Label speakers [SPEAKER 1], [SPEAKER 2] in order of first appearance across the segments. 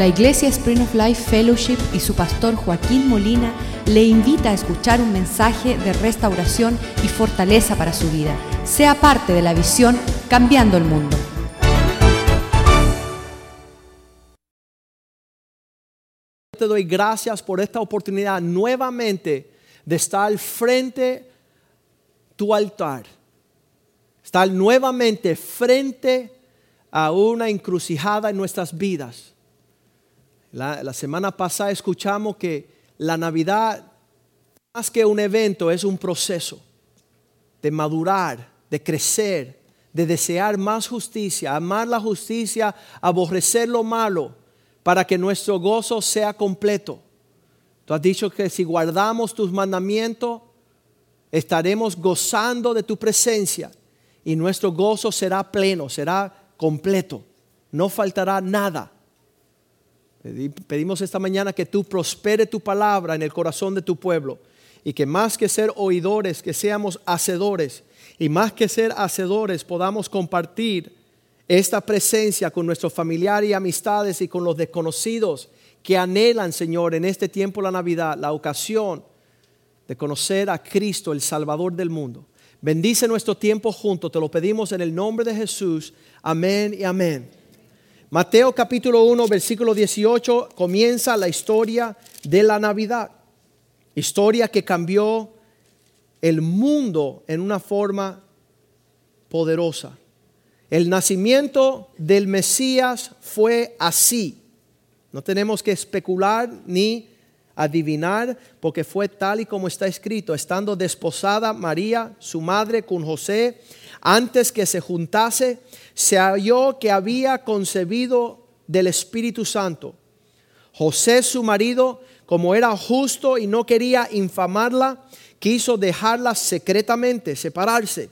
[SPEAKER 1] La Iglesia Spring of Life Fellowship y su pastor Joaquín Molina le invita a escuchar un mensaje de restauración y fortaleza para su vida. Sea parte de la visión Cambiando el Mundo.
[SPEAKER 2] te doy gracias por esta oportunidad nuevamente de estar frente tu altar. Estar nuevamente frente a una encrucijada en nuestras vidas. La, semana pasada escuchamos que la Navidad, más que un evento, es un proceso de madurar, de crecer, de desear más justicia, amar la justicia, aborrecer lo malo para que nuestro gozo sea completo. Tú has dicho que si guardamos tus mandamientos, estaremos gozando de tu presencia y nuestro gozo será pleno, será completo. No faltará nada. Pedimos esta mañana que tú prospere tu palabra en el corazón de tu pueblo y que más que ser oidores, que seamos hacedores y más que ser hacedores podamos compartir esta presencia con nuestros familiares y amistades y con los desconocidos que anhelan, Señor, en este tiempo la Navidad, la ocasión de conocer a Cristo, el Salvador del mundo. Bendice nuestro tiempo juntos, te lo pedimos en el nombre de Jesús. Amén y amén. Mateo capítulo 1, versículo 18 comienza la historia de la Navidad. Historia que cambió el mundo en una forma poderosa. El nacimiento del Mesías fue así. No tenemos que especular ni adivinar porque fue tal y como está escrito, estando desposada María, su madre, con José, antes que se juntase, se halló que había concebido del Espíritu Santo. José, su marido, como era justo y no quería infamarla, quiso dejarla secretamente, separarse.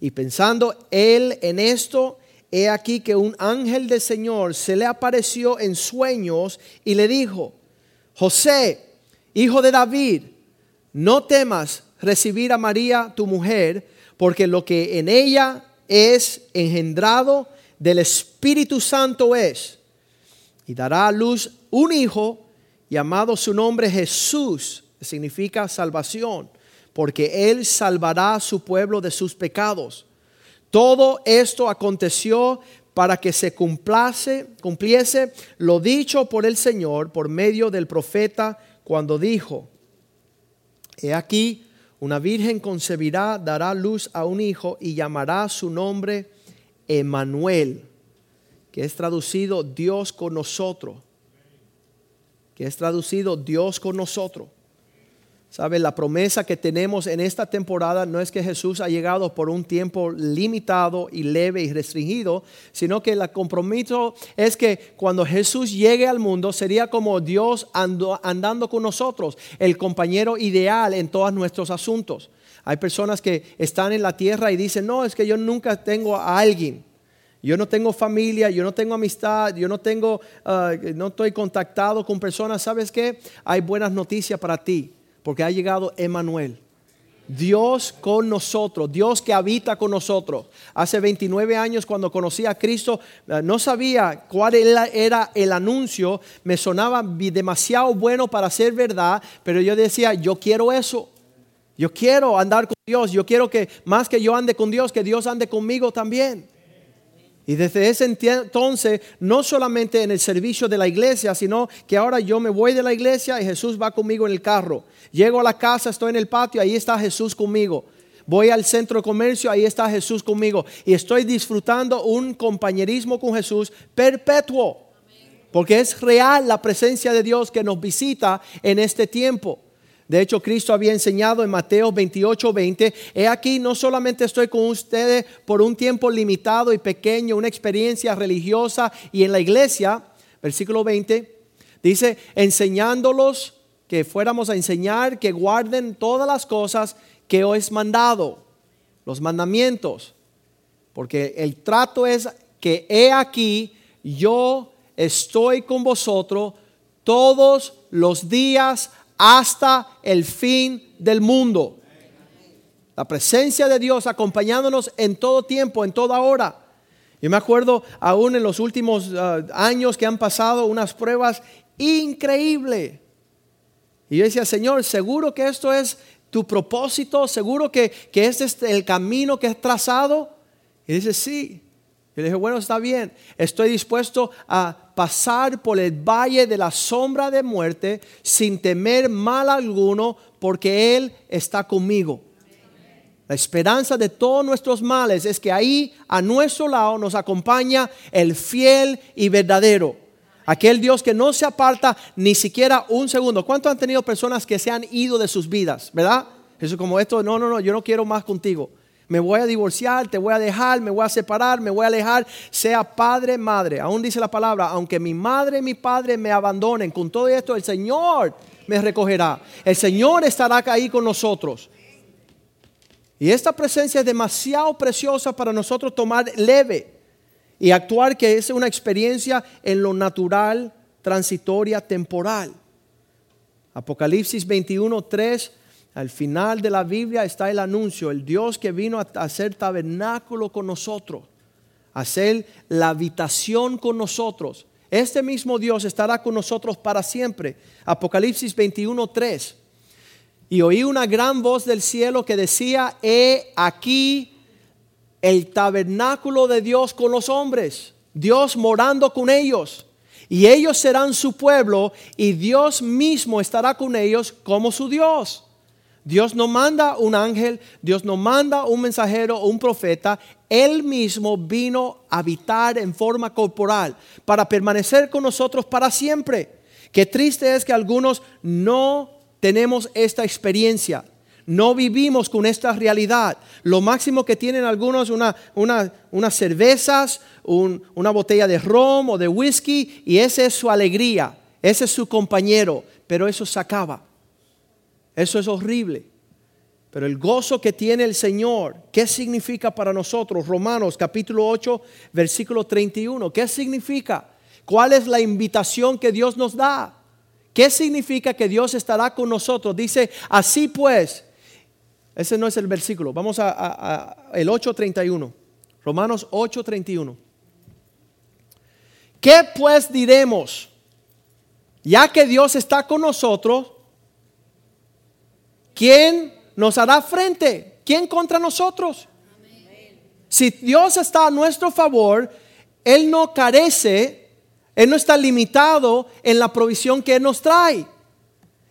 [SPEAKER 2] Y pensando él en esto, he aquí que un ángel del Señor se le apareció en sueños y le dijo, José, hijo de David, no temas recibir a María tu mujer, porque lo que en ella es engendrado del Espíritu Santo es, y dará a luz un hijo llamado su nombre Jesús, que significa salvación porque Él salvará a su pueblo de sus pecados. Todo esto aconteció para que se cumplase, cumpliese lo dicho por el Señor por medio del profeta cuando dijo, He aquí, una virgen concebirá, dará luz a un hijo y llamará su nombre Emanuel, que es traducido Dios con nosotros, que es traducido Dios con nosotros. ¿Sabe? La promesa que tenemos en esta temporada no es que Jesús ha llegado por un tiempo limitado y leve y restringido, sino que el compromiso es que cuando Jesús llegue al mundo sería como Dios andando con nosotros, el compañero ideal en todos nuestros asuntos. Hay personas que están en la tierra y dicen, no, es que yo nunca tengo a alguien. Yo no tengo familia, yo no tengo amistad, yo no tengo, ah, no estoy contactado con personas. ¿Sabes qué? Hay buenas noticias para ti porque ha llegado Emanuel. Dios con nosotros, Dios que habita con nosotros. Hace 29 años cuando conocí a Cristo, eh, no sabía cuál era el anuncio, me sonaba demasiado bueno para ser verdad, pero yo decía, yo quiero eso. Yo quiero andar con Dios, yo quiero que más que yo ande con Dios, que Dios ande conmigo también. Y desde ese entonces, no solamente en el servicio de la iglesia, sino que ahora yo me voy de la iglesia y Jesús va conmigo en el carro. Llego a la casa, estoy en el patio, ahí está Jesús conmigo. Voy al centro de comercio, ahí está Jesús conmigo. Y estoy disfrutando un compañerismo con Jesús perpetuo. Porque es real la presencia de Dios que nos visita en este tiempo. De hecho, Cristo había enseñado en Mateo 28, 20, he aquí, no solamente estoy con ustedes por un tiempo limitado y pequeño, una experiencia religiosa y en la iglesia, versículo 20, dice, enseñándolos que fuéramos a enseñar que guarden todas las cosas que os he mandado, los mandamientos, porque el trato es que he aquí, yo estoy con vosotros todos los días hasta el fin del mundo. La presencia de Dios acompañándonos en todo tiempo, en toda hora. Yo me acuerdo aún en los últimos ah, años que han pasado unas pruebas increíbles. Y yo decía, Señor, seguro que esto es tu propósito, seguro que, que este es el camino que has trazado. Y dice, sí. Y le dije, bueno, está bien, estoy dispuesto a pasar por el valle de la sombra de muerte sin temer mal alguno, porque Él está conmigo. La esperanza de todos nuestros males es que ahí a nuestro lado nos acompaña el fiel y verdadero. Aquel Dios que no se aparta ni siquiera un segundo. ¿Cuántos han tenido personas que se han ido de sus vidas? ¿Verdad? Eso como esto, no, no, no, yo no quiero más contigo. Me voy a divorciar, te voy a dejar, me voy a separar, me voy a alejar. Sea padre, madre. Aún dice la palabra, aunque mi madre y mi padre me abandonen, con todo esto el Señor me recogerá. El Señor estará ahí con nosotros. Y esta presencia es demasiado preciosa para nosotros tomar leve y actuar que es una experiencia en lo natural, transitoria, temporal. Apocalipsis 21, 3, al final de la Biblia está el anuncio, el Dios que vino a hacer tabernáculo con nosotros, a hacer la habitación con nosotros. Este mismo Dios estará con nosotros para siempre. Apocalipsis 21, 3. Y oí una gran voz del cielo que decía, he aquí el tabernáculo de Dios con los hombres, Dios morando con ellos. Y ellos serán su pueblo y Dios mismo estará con ellos como su Dios. Dios no manda un ángel, Dios no manda un mensajero o un profeta, Él mismo vino a habitar en forma corporal para permanecer con nosotros para siempre. Qué triste es que algunos no tenemos esta experiencia. No vivimos con esta realidad. Lo máximo que tienen algunos una, una, unas cervezas, una botella de rom o de whisky y esa es su alegría, ese es su compañero, pero eso se acaba. Eso es horrible. Pero el gozo que tiene el Señor, ¿qué significa para nosotros? Romanos capítulo 8, versículo 31. ¿Qué significa? ¿Cuál es la invitación que Dios nos da? ¿Qué significa que Dios estará con nosotros? Dice, así pues, ese no es el versículo, vamos a, a el 8.31, Romanos 8.31. ¿Qué pues diremos? Ya que Dios está con nosotros, ¿quién nos hará frente? ¿Quién contra nosotros? Si Dios está a nuestro favor, Él no carece él no está limitado en la provisión que Él nos trae.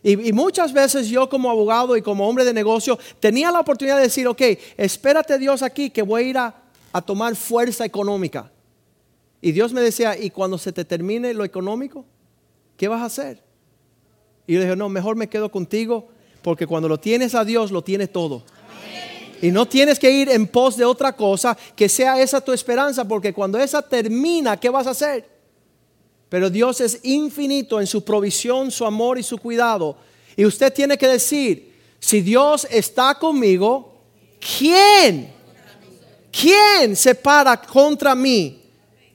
[SPEAKER 2] Y, muchas veces yo como abogado y como hombre de negocio tenía la oportunidad de decir, ok, espérate Dios aquí que voy a ir a, a tomar fuerza económica. Y Dios me decía, ¿y cuando se te termine lo económico? ¿Qué vas a hacer? Y yo dije, no, mejor me quedo contigo porque cuando lo tienes a Dios lo tienes todo. Y no tienes que ir en pos de otra cosa que sea esa tu esperanza porque cuando esa termina, ¿qué vas a hacer? Pero Dios es infinito en su provisión, su amor y su cuidado. Y usted tiene que decir, si Dios está conmigo, ¿quién? ¿Quién se para contra mí?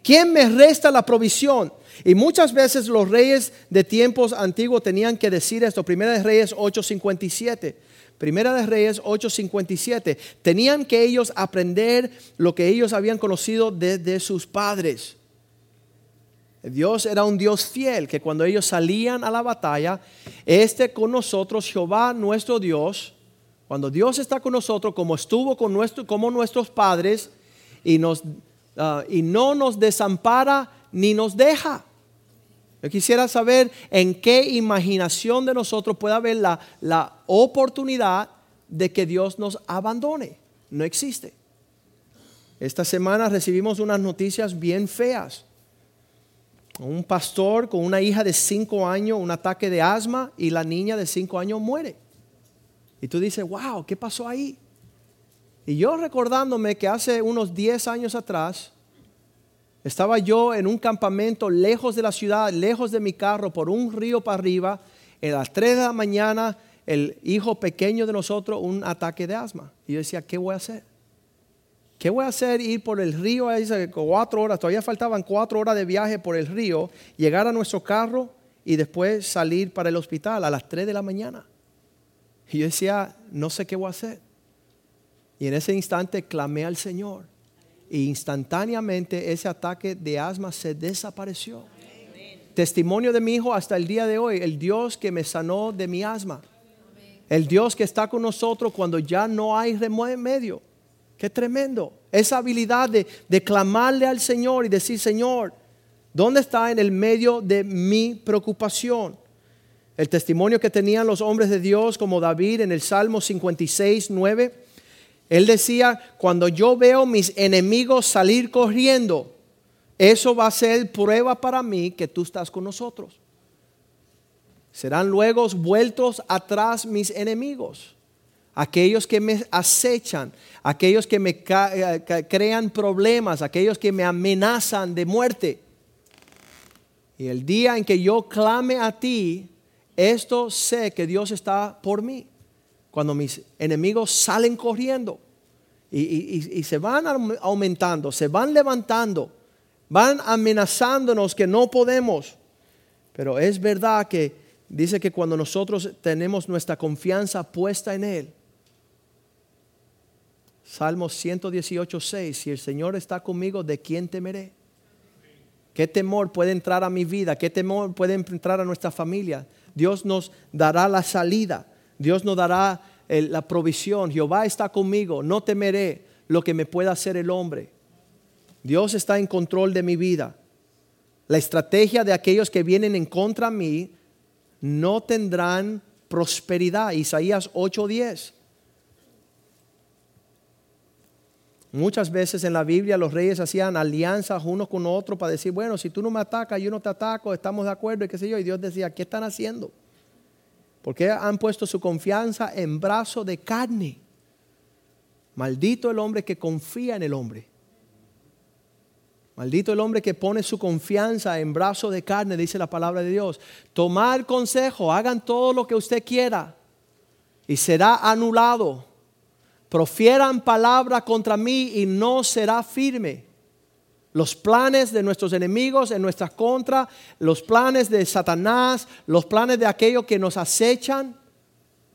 [SPEAKER 2] ¿Quién me resta la provisión? Y muchas veces los reyes de tiempos antiguos tenían que decir esto. Primera de Reyes 8:57. Primera de Reyes 8:57. Tenían que ellos aprender lo que ellos habían conocido desde sus padres. Dios era un Dios fiel, que cuando ellos salían a la batalla, este con nosotros, Jehová nuestro Dios, cuando Dios está con nosotros, como estuvo con nuestro, como nuestros padres, y, nos, ah, y no nos desampara ni nos deja. Yo quisiera saber en qué imaginación de nosotros puede haber la, la oportunidad de que Dios nos abandone. No existe. Esta semana recibimos unas noticias bien feas un pastor con una hija de cinco años, un ataque de asma y la niña de cinco años muere. Y tú dices, wow, ¿qué pasó ahí? Y yo recordándome que hace unos 10 años atrás, estaba yo en un campamento lejos de la ciudad, lejos de mi carro, por un río para arriba, a las 3 de la mañana, el hijo pequeño de nosotros, un ataque de asma. Y yo decía, ¿qué voy a hacer? ¿Qué voy a hacer? Ir por el río, cuatro horas, todavía faltaban cuatro horas de viaje por el río, llegar a nuestro carro y después salir para el hospital a las tres de la mañana. Y yo decía, no sé qué voy a hacer. Y en ese instante clamé al Señor. E instantáneamente ese ataque de asma se desapareció. Testimonio de mi hijo hasta el día de hoy, el Dios que me sanó de mi asma. El Dios que está con nosotros cuando ya no hay remedio. Qué tremendo. Esa habilidad de, de clamarle al Señor y decir, Señor, ¿dónde está en el medio de mi preocupación? El testimonio que tenían los hombres de Dios como David en el Salmo 56, 9. Él decía, cuando yo veo mis enemigos salir corriendo, eso va a ser prueba para mí que tú estás con nosotros. Serán luego vueltos atrás mis enemigos, aquellos que me acechan, aquellos que me eh, crean problemas, aquellos que me amenazan de muerte. Y el día en que yo clame a ti, esto sé que Dios está por mí. Cuando mis enemigos salen corriendo y, se van aumentando, se van levantando, van amenazándonos que no podemos. Pero es verdad que dice que cuando nosotros tenemos nuestra confianza puesta en Él, Salmo 118, 6, si el Señor está conmigo, ¿de quién temeré? ¿Qué temor puede entrar a mi vida? ¿Qué temor puede entrar a nuestra familia? Dios nos dará la salida, Dios nos dará la provisión. Jehová está conmigo, no temeré lo que me pueda hacer el hombre. Dios está en control de mi vida. La estrategia de aquellos que vienen en contra de mí no tendrán prosperidad. Isaías 8:10. Muchas veces en la Biblia los reyes hacían alianzas uno con otro para decir, bueno, si tú no me atacas, yo no te ataco, estamos de acuerdo y qué sé yo. Y Dios decía, ¿qué están haciendo? Porque han puesto su confianza en brazo de carne. Maldito el hombre que confía en el hombre. Maldito el hombre que pone su confianza en brazo de carne, dice la palabra de Dios. Tomar consejo, hagan todo lo que usted quiera y será anulado profieran palabra contra mí y no será firme. Los planes de nuestros enemigos en nuestra contra, los planes de Satanás, los planes de aquellos que nos acechan.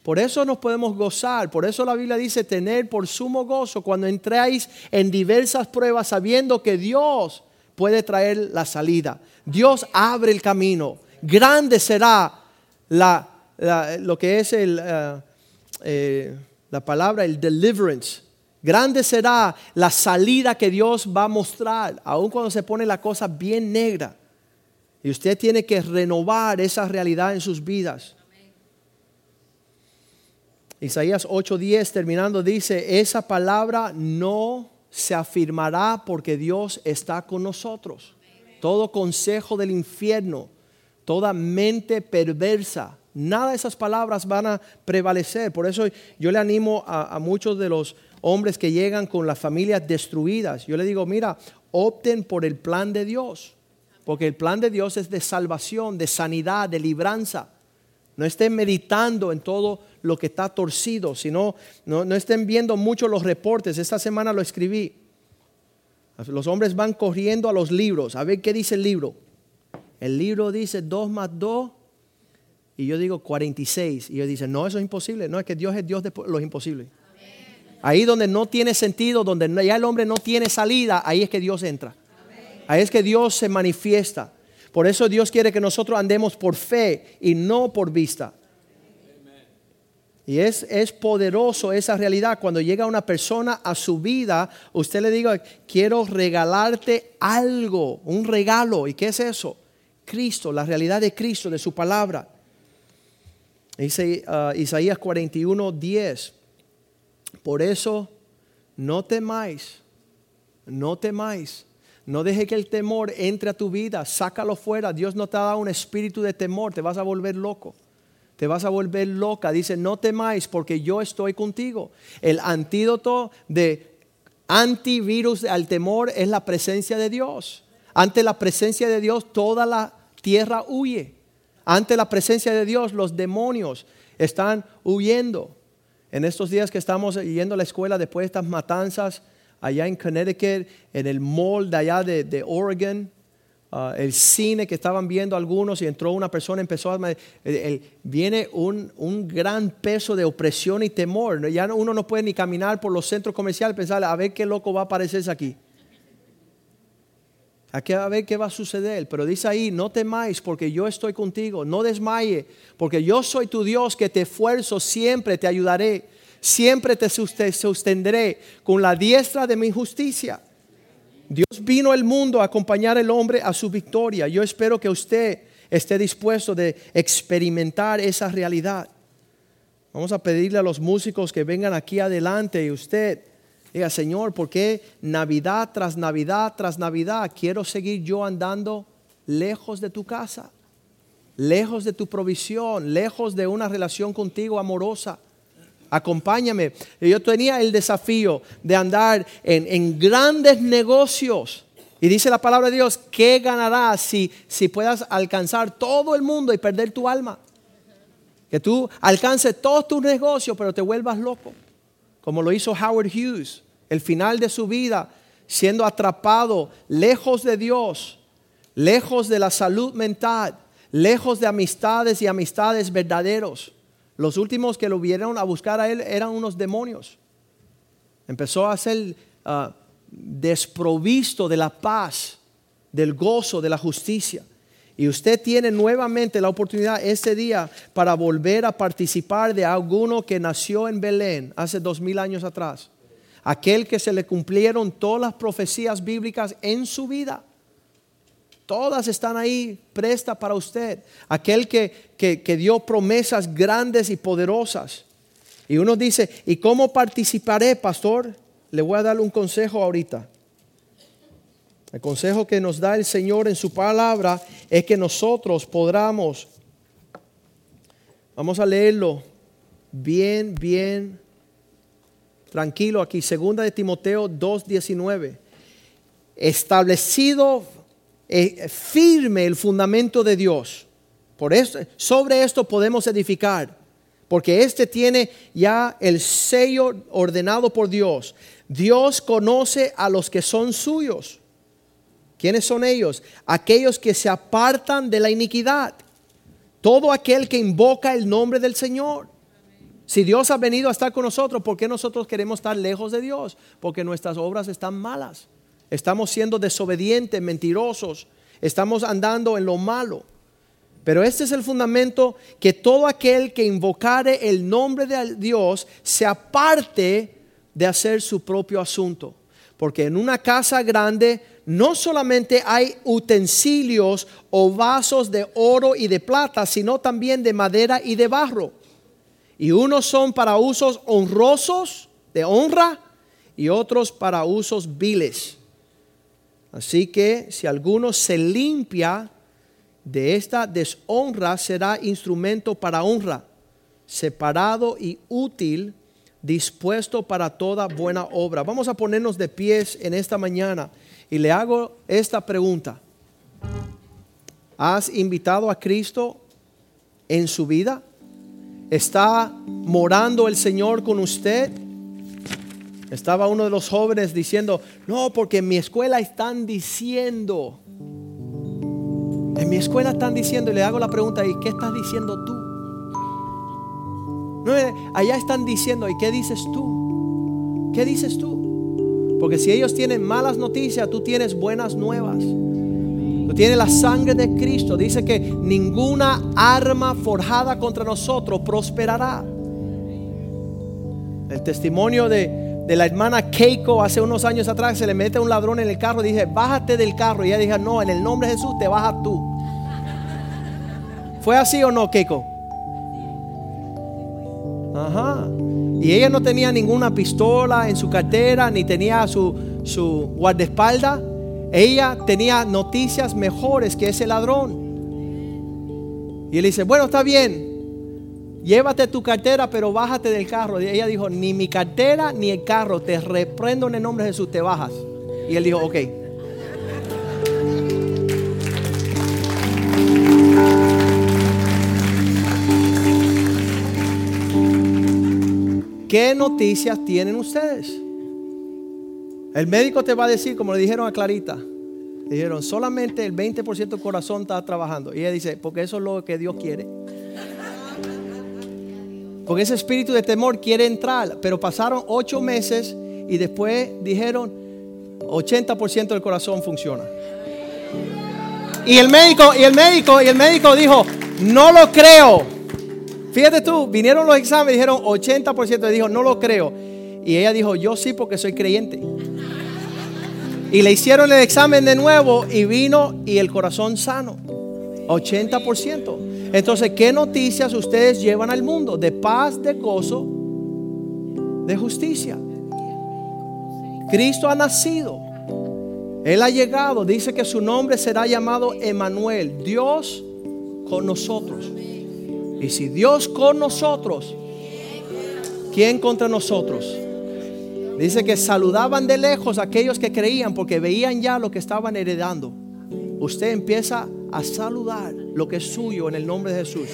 [SPEAKER 2] Por eso nos podemos gozar, por eso la Biblia dice tener por sumo gozo cuando entráis en diversas pruebas sabiendo que Dios puede traer la salida. Dios abre el camino. Grande será la, lo que es el... Eh, eh, la palabra, el deliverance. Grande será la salida que Dios va a mostrar, aun cuando se pone la cosa bien negra. Y usted tiene que renovar esa realidad en sus vidas. Isaías 8:10 terminando dice, esa palabra no se afirmará porque Dios está con nosotros. Todo consejo del infierno, toda mente perversa, Nada de esas palabras van a prevalecer. Por eso yo le animo a, muchos de los hombres que llegan con las familias destruidas. Yo le digo, mira, opten por el plan de Dios. Porque el plan de Dios es de salvación, de sanidad, de libranza. No estén meditando en todo lo que está torcido, sino no, no estén viendo mucho los reportes. Esta semana lo escribí. Los hombres van corriendo a los libros. A ver qué dice el libro. El libro dice 2 más 2 y yo digo 46. Y ellos dicen, no, eso es imposible. No, es que Dios es Dios de los imposibles. Ahí donde no tiene sentido, donde ya el hombre no tiene salida, ahí es que Dios entra. Ahí es que Dios se manifiesta. Por eso Dios quiere que nosotros andemos por fe y no por vista. Y es, es, poderoso esa realidad. Cuando llega una persona a su vida, usted le diga, quiero regalarte algo, un regalo. ¿Y qué es eso? Cristo, la realidad de Cristo, de su palabra. Dice uh, Isaías 41, 10. Por eso no temáis, no temáis. No deje que el temor entre a tu vida, sácalo fuera. Dios no te ha dado un espíritu de temor, te vas a volver loco. Te vas a volver loca. Dice, no temáis porque yo estoy contigo. El antídoto de antivirus al temor es la presencia de Dios. Ante la presencia de Dios toda la tierra huye. Ante la presencia de Dios, los demonios están huyendo. En estos días que estamos yendo a la escuela después de estas matanzas allá en Connecticut, en el mall de allá de, Oregon, uh, el cine que estaban viendo algunos y entró una persona, empezó a... viene un, un, gran peso de opresión y temor. Ya uno no puede ni caminar por los centros comerciales pensar a ver qué loco va a aparecerse aquí. Hay que ver qué va a suceder. Pero dice ahí, no temáis porque yo estoy contigo. No desmaye porque yo soy tu Dios que te esfuerzo, siempre te ayudaré. Siempre te sostendré con la diestra de mi justicia. Dios vino al mundo a acompañar al hombre a su victoria. Yo espero que usted esté dispuesto de experimentar esa realidad. Vamos a pedirle a los músicos que vengan aquí adelante y usted diga, Señor, ¿por qué Navidad tras Navidad tras Navidad quiero seguir yo andando lejos de tu casa? Lejos de tu provisión, lejos de una relación contigo amorosa acompáñame. Yo tenía el desafío de andar en, grandes negocios. Y dice la palabra de Dios, ¿qué ganarás si, si puedas alcanzar todo el mundo y perder tu alma? Que tú alcances todos tus negocios, pero te vuelvas loco. Como lo hizo Howard Hughes, el final de su vida, siendo atrapado lejos de Dios, lejos de la salud mental, lejos de amistades y amistades verdaderos. Los últimos que lo vieron a buscar a él eran unos demonios. Empezó a ser ah, desprovisto de la paz, del gozo, de la justicia. Y usted tiene nuevamente la oportunidad este día para volver a participar de alguno que nació en Belén hace dos mil años atrás. Aquel que se le cumplieron todas las profecías bíblicas en su vida. Todas están ahí presta para usted. Aquel que, que, dio promesas grandes y poderosas. Y uno dice, ¿y cómo participaré, pastor? Le voy a dar un consejo ahorita. El consejo que nos da el Señor en su palabra es que nosotros podamos, vamos a leerlo bien, bien tranquilo aquí, segunda de Timoteo 2.19, establecido eh, firme el fundamento de Dios. Por eso, sobre esto podemos edificar, porque este tiene ya el sello ordenado por Dios. Dios conoce a los que son suyos. ¿Quiénes son ellos? Aquellos que se apartan de la iniquidad. Todo aquel que invoca el nombre del Señor. Si Dios ha venido a estar con nosotros, ¿por qué nosotros queremos estar lejos de Dios? Porque nuestras obras están malas. Estamos siendo desobedientes, mentirosos. Estamos andando en lo malo. Pero este es el fundamento que todo aquel que invocare el nombre de Dios se aparte de hacer su propio asunto. Porque en una casa grande no solamente hay utensilios o vasos de oro y de plata, sino también de madera y de barro. Y unos son para usos honrosos, de honra, y otros para usos viles. Así que si alguno se limpia de esta deshonra, será instrumento para honra, separado y útil, dispuesto para toda buena obra. Vamos a ponernos de pies en esta mañana y le hago esta pregunta. ¿Has invitado a Cristo en su vida? ¿Está morando el Señor con usted? Estaba uno de los jóvenes diciendo, no, porque en mi escuela están diciendo, en mi escuela están diciendo, y le hago la pregunta, ¿y qué estás diciendo tú? Eh, allá están diciendo, ¿y qué dices tú? ¿Qué dices tú? Porque si ellos tienen malas noticias, tú tienes buenas nuevas. Tú tienes la sangre de Cristo. Dice que ninguna arma forjada contra nosotros prosperará. El testimonio de, de la hermana Keiko hace unos años atrás, se le mete un ladrón en el carro y dice, bájate del carro. Y ella dijo, no, en el nombre de Jesús te bajas tú. ¿Fue así o no, Keiko? Ajá. Y ella no tenía ninguna pistola en su cartera, ni tenía su, su guardaespaldas. Ella tenía noticias mejores que ese ladrón. Y él dice, bueno, está bien, llévate tu cartera, pero bájate del carro. Y ella dijo, ni mi cartera ni el carro, te reprendo en el nombre de Jesús, te bajas. Y él dijo, ok. ¿Qué noticias tienen ustedes? El médico te va a decir, como le dijeron a Clarita, dijeron, solamente el 20% del corazón está trabajando. Y ella dice, porque eso es lo que Dios quiere. Porque ese espíritu de temor quiere entrar. Pero pasaron ocho meses y después dijeron 80% del corazón funciona. Y el médico, y el médico, y el médico dijo, no lo creo. Fíjate tú, vinieron los exámenes, dijeron 80%, y dijo, no lo creo. Y ella dijo, yo sí porque soy creyente. Y le hicieron el examen de nuevo y vino y el corazón sano. 80%. Entonces, ¿qué noticias ustedes llevan al mundo? De paz, de gozo, de justicia. Cristo ha nacido. Él ha llegado. Dice que su nombre será llamado Emanuel, Dios con nosotros. Y si Dios con nosotros, ¿quién contra nosotros? Dice que saludaban de lejos aquellos que creían porque veían ya lo que estaban heredando. Usted empieza a saludar lo que es suyo en el nombre de Jesús.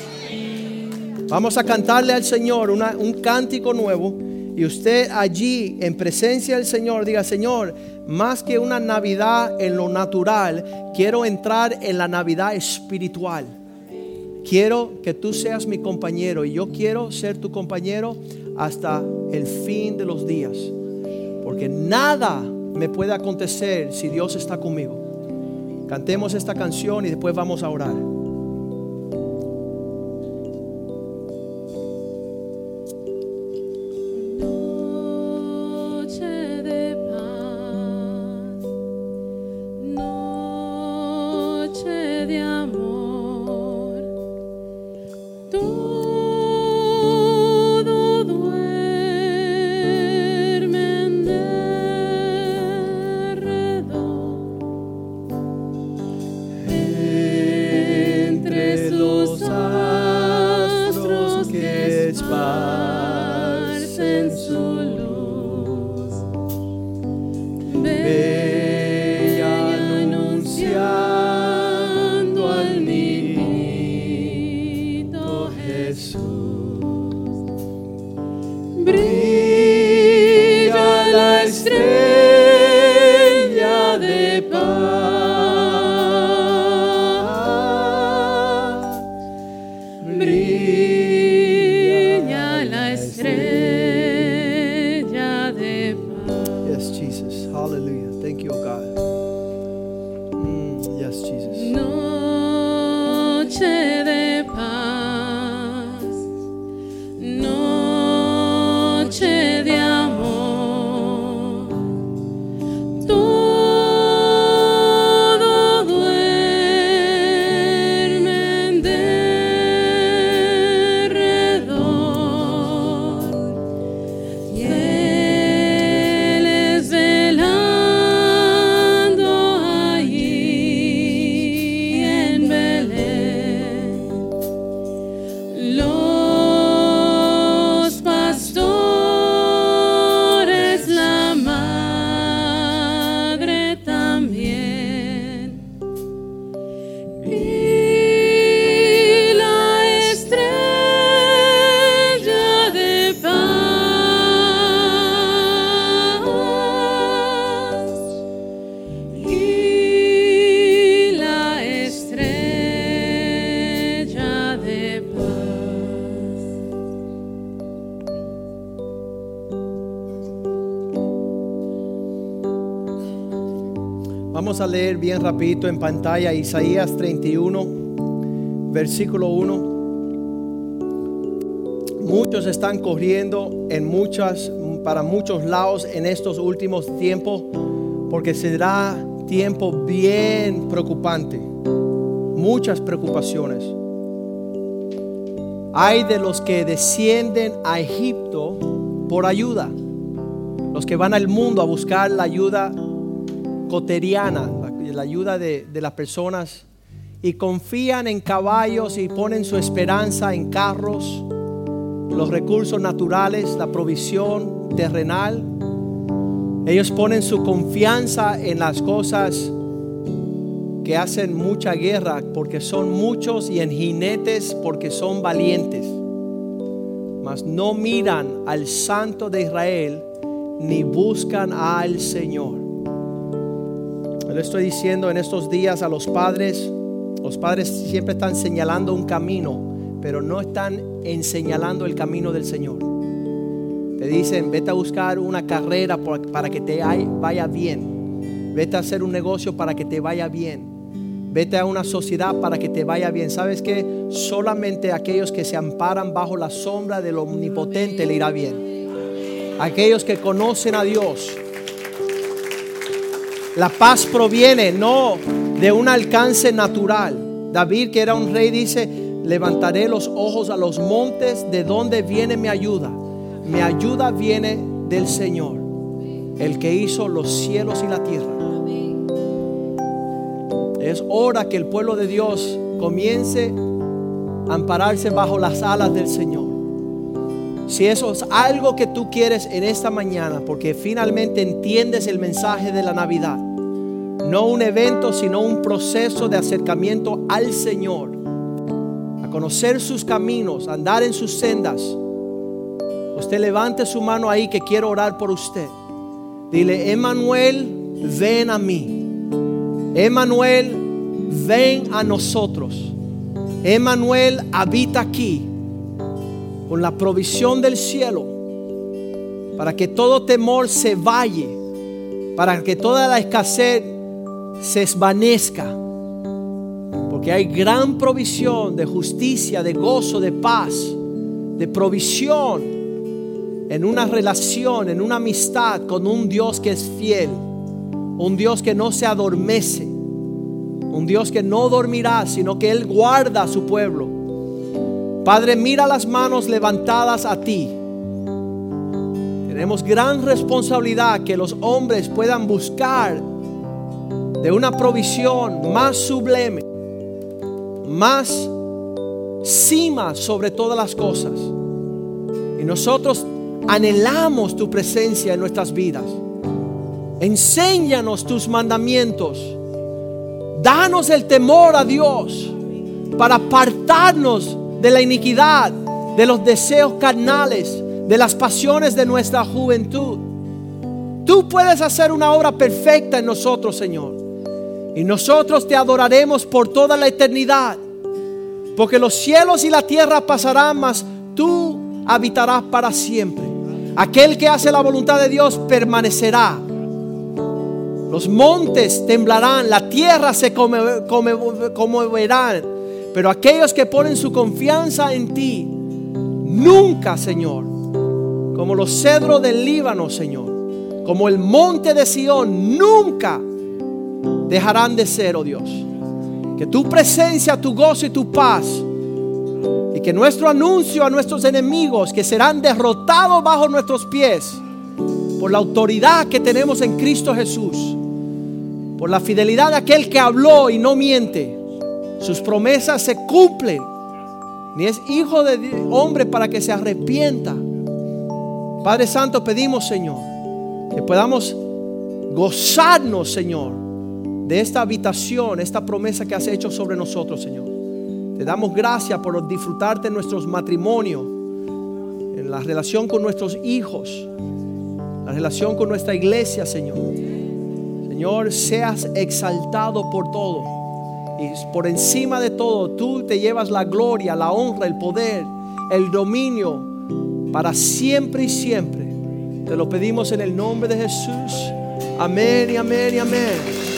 [SPEAKER 2] Vamos a cantarle al Señor un cántico nuevo y usted allí en presencia del Señor diga, Señor, más que una Navidad en lo natural, quiero entrar en la Navidad espiritual. Quiero que tú seas mi compañero y yo quiero ser tu compañero hasta el fin de los días. Porque nada me puede acontecer si Dios está conmigo. Cantemos esta canción y después vamos a orar. A leer bien rapidito en pantalla Isaías 31, versículo 1. Muchos están corriendo en muchas, para muchos lados en estos últimos tiempos, porque será tiempo bien preocupante, muchas preocupaciones. Hay de los que descienden a Egipto por ayuda, los que van al mundo a buscar la ayuda coteriana, la, ayuda de, de las personas, y confían en caballos y ponen su esperanza en carros, los recursos naturales, la provisión terrenal. Ellos ponen su confianza en las cosas que hacen mucha guerra porque son muchos y en jinetes porque son valientes. Mas no miran al Santo de Israel ni buscan al Señor le estoy diciendo en estos días a los padres, los padres siempre están señalando un camino, pero no están enseñando el camino del Señor. Te dicen, vete a buscar una carrera para que te vaya bien. Vete a hacer un negocio para que te vaya bien. Vete a una sociedad para que te vaya bien. ¿Sabes que Solamente aquellos que se amparan bajo la sombra del omnipotente le irá bien. Aquellos que conocen a Dios. La paz proviene no de un alcance natural. David, que era un rey, dice, levantaré los ojos a los montes, ¿de donde viene mi ayuda? Mi ayuda viene del Señor, el que hizo los cielos y la tierra. Es hora que el pueblo de Dios comience a ampararse bajo las alas del Señor. Si eso es algo que tú quieres en esta mañana, porque finalmente entiendes el mensaje de la Navidad, no un evento, sino un proceso de acercamiento al Señor, a conocer sus caminos, andar en sus sendas. Usted levante su mano ahí que quiero orar por usted. Dile, Emanuel, ven a mí. Emanuel, ven a nosotros. Emanuel habita aquí con la provisión del cielo para que todo temor se vaya, para que toda la escasez se esvanezca. Porque hay gran provisión de justicia, de gozo, de paz, de provisión en una relación, en una amistad con un Dios que es fiel un Dios que no se adormece, un Dios que no dormirá, sino que Él guarda a su pueblo. Padre, mira las manos levantadas a ti. Tenemos gran responsabilidad que los hombres puedan buscar de una provisión más sublime, más cima sobre todas las cosas. Y nosotros anhelamos tu presencia en nuestras vidas. Enséñanos tus mandamientos. Danos el temor a Dios para apartarnos de la iniquidad, de los deseos carnales, de las pasiones de nuestra juventud. Tú puedes hacer una obra perfecta en nosotros, Señor. Y nosotros te adoraremos por toda la eternidad. Porque los cielos y la tierra pasarán, mas tú habitarás para siempre. Aquel que hace la voluntad de Dios permanecerá. Los montes temblarán, la tierra se conmoverá. Pero aquellos que ponen su confianza en ti, nunca, Señor, como los cedros del Líbano, Señor, como el monte de Sión, nunca dejarán de ser, oh Dios. Que tu presencia, tu gozo y tu paz, y que nuestro anuncio a nuestros enemigos, que serán derrotados bajo nuestros pies, por la autoridad que tenemos en Cristo Jesús, por la fidelidad de aquel que habló y no miente. Sus promesas se cumplen. Ni es hijo de hombre para que se arrepienta. Padre Santo, pedimos, Señor, que podamos gozarnos, Señor, de esta habitación, esta promesa que has hecho sobre nosotros, Señor. Te damos gracias por disfrutarte en nuestros matrimonios, en la relación con nuestros hijos, la relación con nuestra iglesia, Señor. Señor, seas exaltado por todo. Y por encima de todo, tú te llevas la gloria, la honra, el poder, el dominio para siempre y siempre. Te lo pedimos en el nombre de Jesús. Amén y amén y amén.